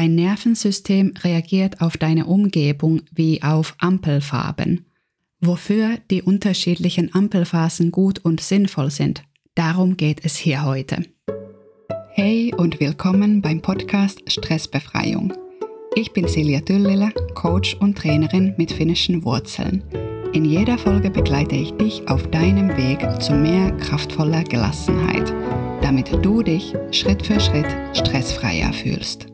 Dein Nervensystem reagiert auf deine Umgebung wie auf Ampelfarben. Wofür die unterschiedlichen Ampelphasen gut und sinnvoll sind, darum geht es hier heute. Hey und willkommen beim Podcast Stressbefreiung. Ich bin Silja Düllele, Coach und Trainerin mit finnischen Wurzeln. In jeder Folge begleite ich dich auf deinem Weg zu mehr kraftvoller Gelassenheit, damit du dich Schritt für Schritt stressfreier fühlst.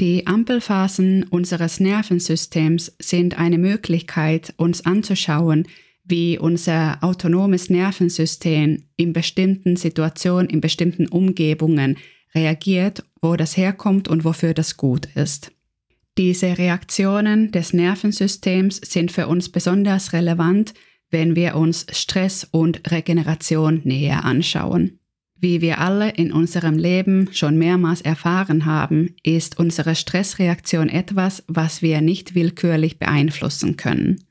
Die Ampelphasen unseres Nervensystems sind eine Möglichkeit, uns anzuschauen, wie unser autonomes Nervensystem in bestimmten Situationen, in bestimmten Umgebungen reagiert, wo das herkommt und wofür das gut ist. Diese Reaktionen des Nervensystems sind für uns besonders relevant, wenn wir uns Stress und Regeneration näher anschauen. Wie wir alle in unserem Leben schon mehrmals erfahren haben, ist unsere Stressreaktion etwas, was wir nicht willkürlich beeinflussen können.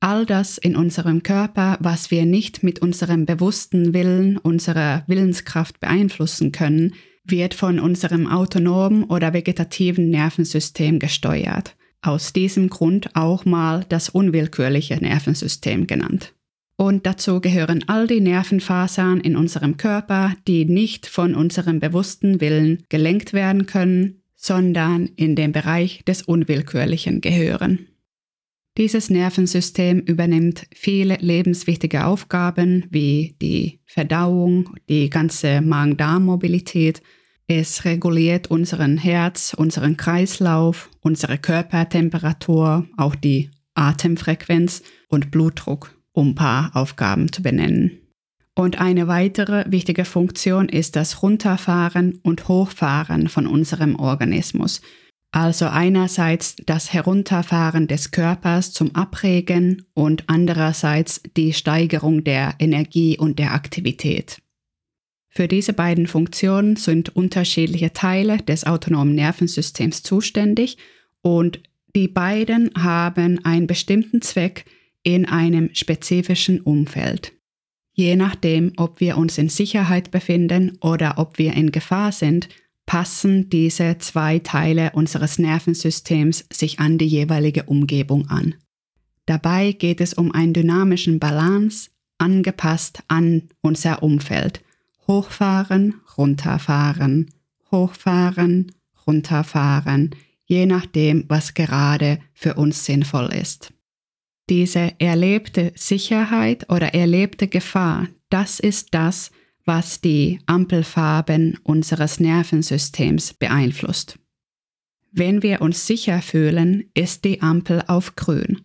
All das in unserem Körper, was wir nicht mit unserem bewussten Willen, unserer Willenskraft beeinflussen können, wird von unserem autonomen oder vegetativen Nervensystem gesteuert. Aus diesem Grund auch mal das unwillkürliche Nervensystem genannt. Und dazu gehören all die Nervenfasern in unserem Körper, die nicht von unserem bewussten Willen gelenkt werden können, sondern in den Bereich des Unwillkürlichen gehören. Dieses Nervensystem übernimmt viele lebenswichtige Aufgaben wie die Verdauung, die ganze Magen-Darm-Mobilität. Es reguliert unseren Herz, unseren Kreislauf, unsere Körpertemperatur, auch die Atemfrequenz und Blutdruck um ein paar Aufgaben zu benennen. Und eine weitere wichtige Funktion ist das Runterfahren und Hochfahren von unserem Organismus. Also einerseits das Herunterfahren des Körpers zum Abregen und andererseits die Steigerung der Energie und der Aktivität. Für diese beiden Funktionen sind unterschiedliche Teile des autonomen Nervensystems zuständig und die beiden haben einen bestimmten Zweck, in einem spezifischen Umfeld. Je nachdem, ob wir uns in Sicherheit befinden oder ob wir in Gefahr sind, passen diese zwei Teile unseres Nervensystems sich an die jeweilige Umgebung an. Dabei geht es um einen dynamischen Balance, angepasst an unser Umfeld. Hochfahren, runterfahren, hochfahren, runterfahren, je nachdem, was gerade für uns sinnvoll ist diese erlebte Sicherheit oder erlebte Gefahr, das ist das, was die Ampelfarben unseres Nervensystems beeinflusst. Wenn wir uns sicher fühlen, ist die Ampel auf grün.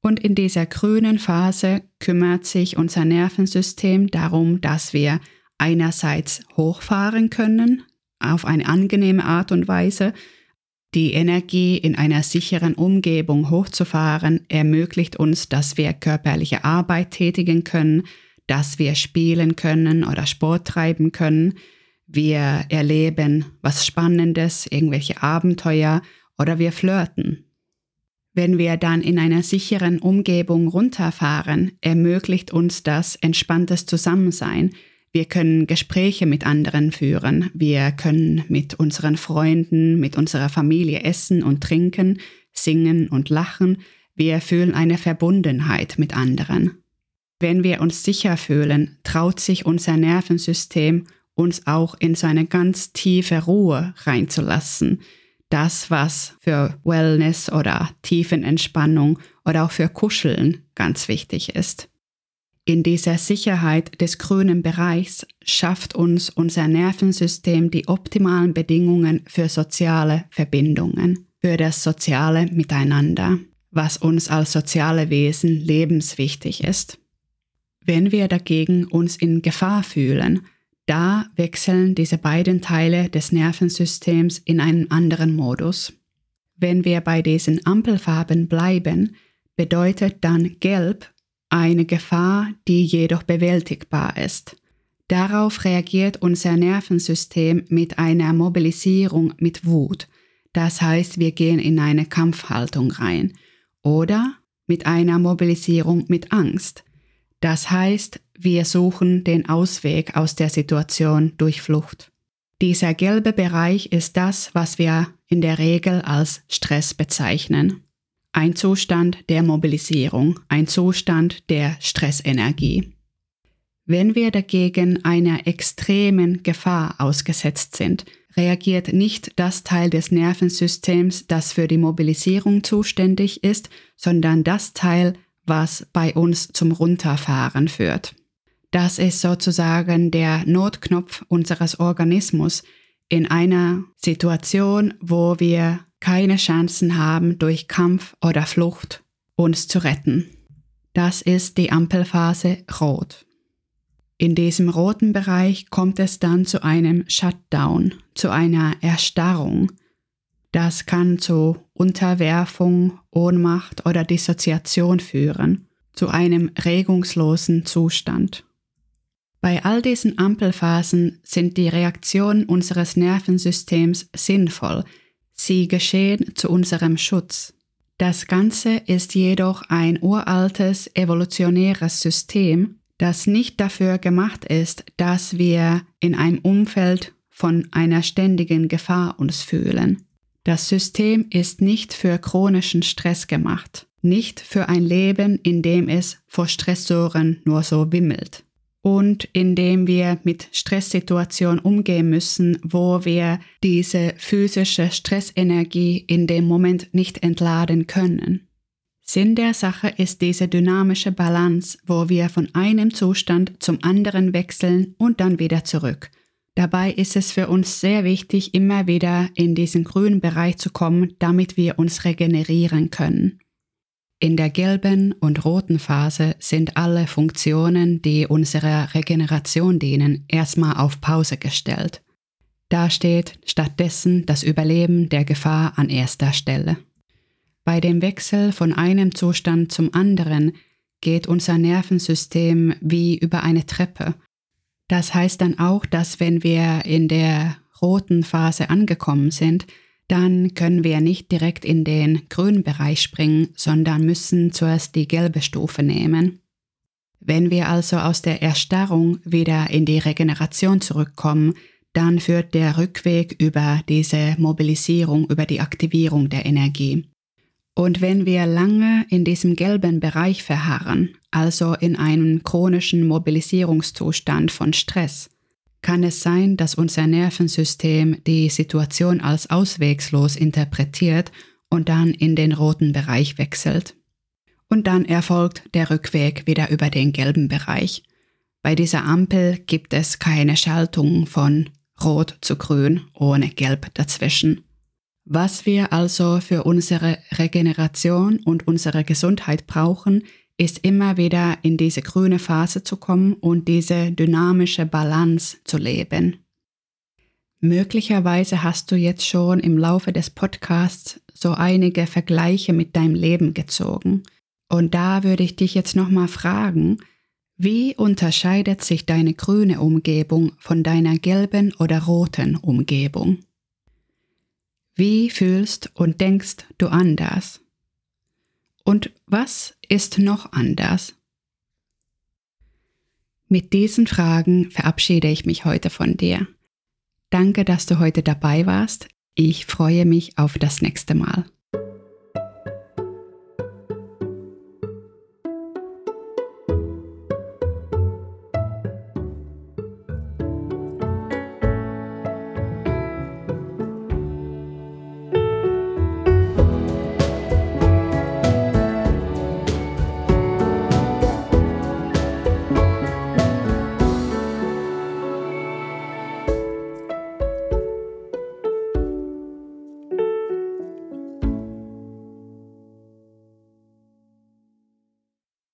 Und in dieser grünen Phase kümmert sich unser Nervensystem darum, dass wir einerseits hochfahren können, auf eine angenehme Art und Weise, die Energie in einer sicheren Umgebung hochzufahren ermöglicht uns, dass wir körperliche Arbeit tätigen können, dass wir spielen können oder Sport treiben können. Wir erleben was Spannendes, irgendwelche Abenteuer oder wir flirten. Wenn wir dann in einer sicheren Umgebung runterfahren, ermöglicht uns das entspanntes Zusammensein, wir können Gespräche mit anderen führen. Wir können mit unseren Freunden, mit unserer Familie essen und trinken, singen und lachen. Wir fühlen eine Verbundenheit mit anderen. Wenn wir uns sicher fühlen, traut sich unser Nervensystem, uns auch in so eine ganz tiefe Ruhe reinzulassen. Das, was für Wellness oder Tiefenentspannung oder auch für Kuscheln ganz wichtig ist. In dieser Sicherheit des grünen Bereichs schafft uns unser Nervensystem die optimalen Bedingungen für soziale Verbindungen, für das soziale Miteinander, was uns als soziale Wesen lebenswichtig ist. Wenn wir dagegen uns in Gefahr fühlen, da wechseln diese beiden Teile des Nervensystems in einen anderen Modus. Wenn wir bei diesen Ampelfarben bleiben, bedeutet dann Gelb eine Gefahr, die jedoch bewältigbar ist. Darauf reagiert unser Nervensystem mit einer Mobilisierung mit Wut. Das heißt, wir gehen in eine Kampfhaltung rein. Oder mit einer Mobilisierung mit Angst. Das heißt, wir suchen den Ausweg aus der Situation durch Flucht. Dieser gelbe Bereich ist das, was wir in der Regel als Stress bezeichnen. Ein Zustand der Mobilisierung, ein Zustand der Stressenergie. Wenn wir dagegen einer extremen Gefahr ausgesetzt sind, reagiert nicht das Teil des Nervensystems, das für die Mobilisierung zuständig ist, sondern das Teil, was bei uns zum Runterfahren führt. Das ist sozusagen der Notknopf unseres Organismus in einer Situation, wo wir keine Chancen haben, durch Kampf oder Flucht uns zu retten. Das ist die Ampelphase Rot. In diesem roten Bereich kommt es dann zu einem Shutdown, zu einer Erstarrung. Das kann zu Unterwerfung, Ohnmacht oder Dissoziation führen, zu einem regungslosen Zustand. Bei all diesen Ampelphasen sind die Reaktionen unseres Nervensystems sinnvoll, sie geschehen zu unserem Schutz. Das Ganze ist jedoch ein uraltes evolutionäres System, das nicht dafür gemacht ist, dass wir in einem Umfeld von einer ständigen Gefahr uns fühlen. Das System ist nicht für chronischen Stress gemacht, nicht für ein Leben, in dem es vor Stressoren nur so wimmelt und indem wir mit Stresssituationen umgehen müssen, wo wir diese physische Stressenergie in dem Moment nicht entladen können. Sinn der Sache ist diese dynamische Balance, wo wir von einem Zustand zum anderen wechseln und dann wieder zurück. Dabei ist es für uns sehr wichtig, immer wieder in diesen grünen Bereich zu kommen, damit wir uns regenerieren können. In der gelben und roten Phase sind alle Funktionen, die unserer Regeneration dienen, erstmal auf Pause gestellt. Da steht stattdessen das Überleben der Gefahr an erster Stelle. Bei dem Wechsel von einem Zustand zum anderen geht unser Nervensystem wie über eine Treppe. Das heißt dann auch, dass wenn wir in der roten Phase angekommen sind, dann können wir nicht direkt in den grünen Bereich springen, sondern müssen zuerst die gelbe Stufe nehmen. Wenn wir also aus der Erstarrung wieder in die Regeneration zurückkommen, dann führt der Rückweg über diese Mobilisierung, über die Aktivierung der Energie. Und wenn wir lange in diesem gelben Bereich verharren, also in einem chronischen Mobilisierungszustand von Stress, kann es sein, dass unser Nervensystem die Situation als auswegslos interpretiert und dann in den roten Bereich wechselt. Und dann erfolgt der Rückweg wieder über den gelben Bereich. Bei dieser Ampel gibt es keine Schaltung von Rot zu Grün ohne Gelb dazwischen. Was wir also für unsere Regeneration und unsere Gesundheit brauchen, ist immer wieder in diese grüne Phase zu kommen und diese dynamische Balance zu leben. Möglicherweise hast du jetzt schon im Laufe des Podcasts so einige Vergleiche mit deinem Leben gezogen. Und da würde ich dich jetzt nochmal fragen, wie unterscheidet sich deine grüne Umgebung von deiner gelben oder roten Umgebung? Wie fühlst und denkst du anders? Und was ist noch anders? Mit diesen Fragen verabschiede ich mich heute von dir. Danke, dass du heute dabei warst. Ich freue mich auf das nächste Mal.